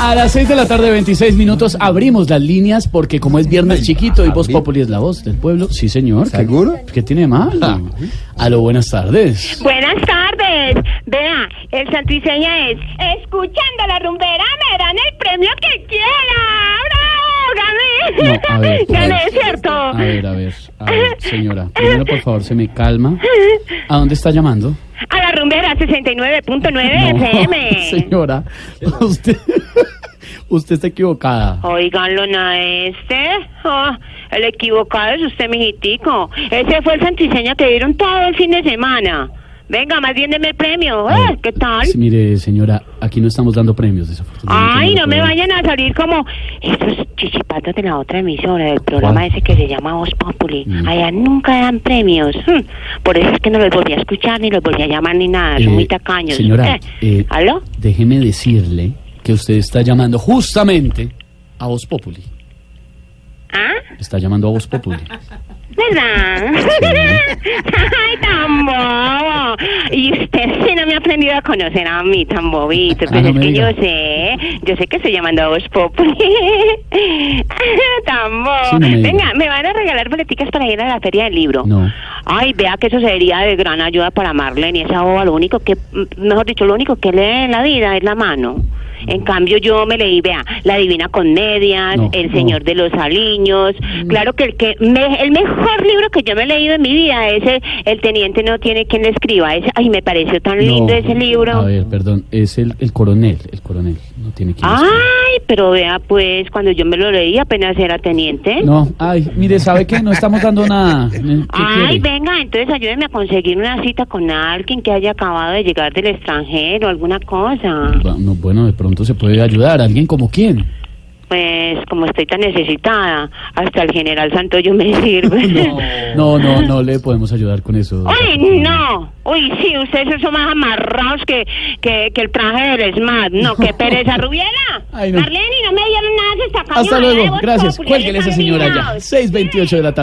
A las 6 de la tarde, 26 minutos, abrimos las líneas porque como es viernes chiquito y Voz Populi es la voz del pueblo, sí señor. ¿Qué- ¿Seguro? ¿Qué, tiene mal? Aló, buenas tardes. Buenas tardes. Vea, el santiseña es Escuchando la rumbera me dan el premio que quiera. ¡Bravo! ¡Gané! No, a ver. Gané, a ver. ¿cierto? A ver, a ver, a ver, señora. Primero, por favor, se me calma. ¿A dónde está llamando? A rumbera 69.9 No, FM. señora, usted, usted está equivocada. Oiganlo, ¿na este? Ah, el equivocado es usted, mijitico. Ese fue el santiseña que dieron todo el fin de semana. Venga, más bien deme el premio. ¿Eh? ¿Qué tal? sí, mire, señora, aquí no estamos dando premios, desafortunadamente. Ay, no me vayan a salir como esos chichipatos de la otra emisora, del programa ¿Cuál? ese que se llama Voz Populi. Mm. Allá nunca dan premios. Hmm. Por eso es que no los volví a escuchar, ni los volví a llamar, ni nada. Son Eh, muy tacaños. Señora, Eh, eh, ¿Aló? déjeme decirle que usted está llamando justamente a Voz Populi. ¿Ah? Está llamando a Voz Populi. ¿Verdad? Y usted sí no me ha aprendido a conocer a mí, tan bobito. Ah, Pues no es que diga. yo sé, yo sé que estoy llamando a Voz Populi. tan bobo. Sí, no me diga. Venga, me van a regalar boleticas para ir a la feria del libro. No. Ay, vea que eso sería de gran ayuda para Marlene y esa boba. Lo único que, mm, mejor dicho, lo único que lee en la vida es la mano. En cambio, yo me leí, vea, La Divina Comedias, No, El no. Señor de los Aliños. Claro que el que me- el mejor libro que yo me he leído en mi vida es el, el Teniente no tiene quien le escriba. Ese, ay, me pareció tan lindo ese libro. A ver, perdón, es el, el coronel, el coronel, no tiene que Ay, pero vea, pues, cuando yo me lo leí apenas era teniente. No, ay, mire, ¿sabe qué? No estamos dando nada. ¿Qué Ay, quiere? venga, entonces ayúdeme a conseguir una cita con alguien que haya acabado de llegar del extranjero, alguna cosa. Va- no, bueno, de pronto se puede ayudar. ¿Alguien como quién? Pues como estoy tan necesitada, hasta el general Santoyo me sirve. No, no, no le podemos ayudar con eso. Uy, no. Uy, sí, ustedes son más amarrados que, que, que el traje del SMAT. No, qué pereza. Rubiela. Ay, no. Marlene, no me dieron nada de esta Hasta luego, ¿eh? gracias. Cuélguele esa señora ya. alineados. 6.28 de la tarde.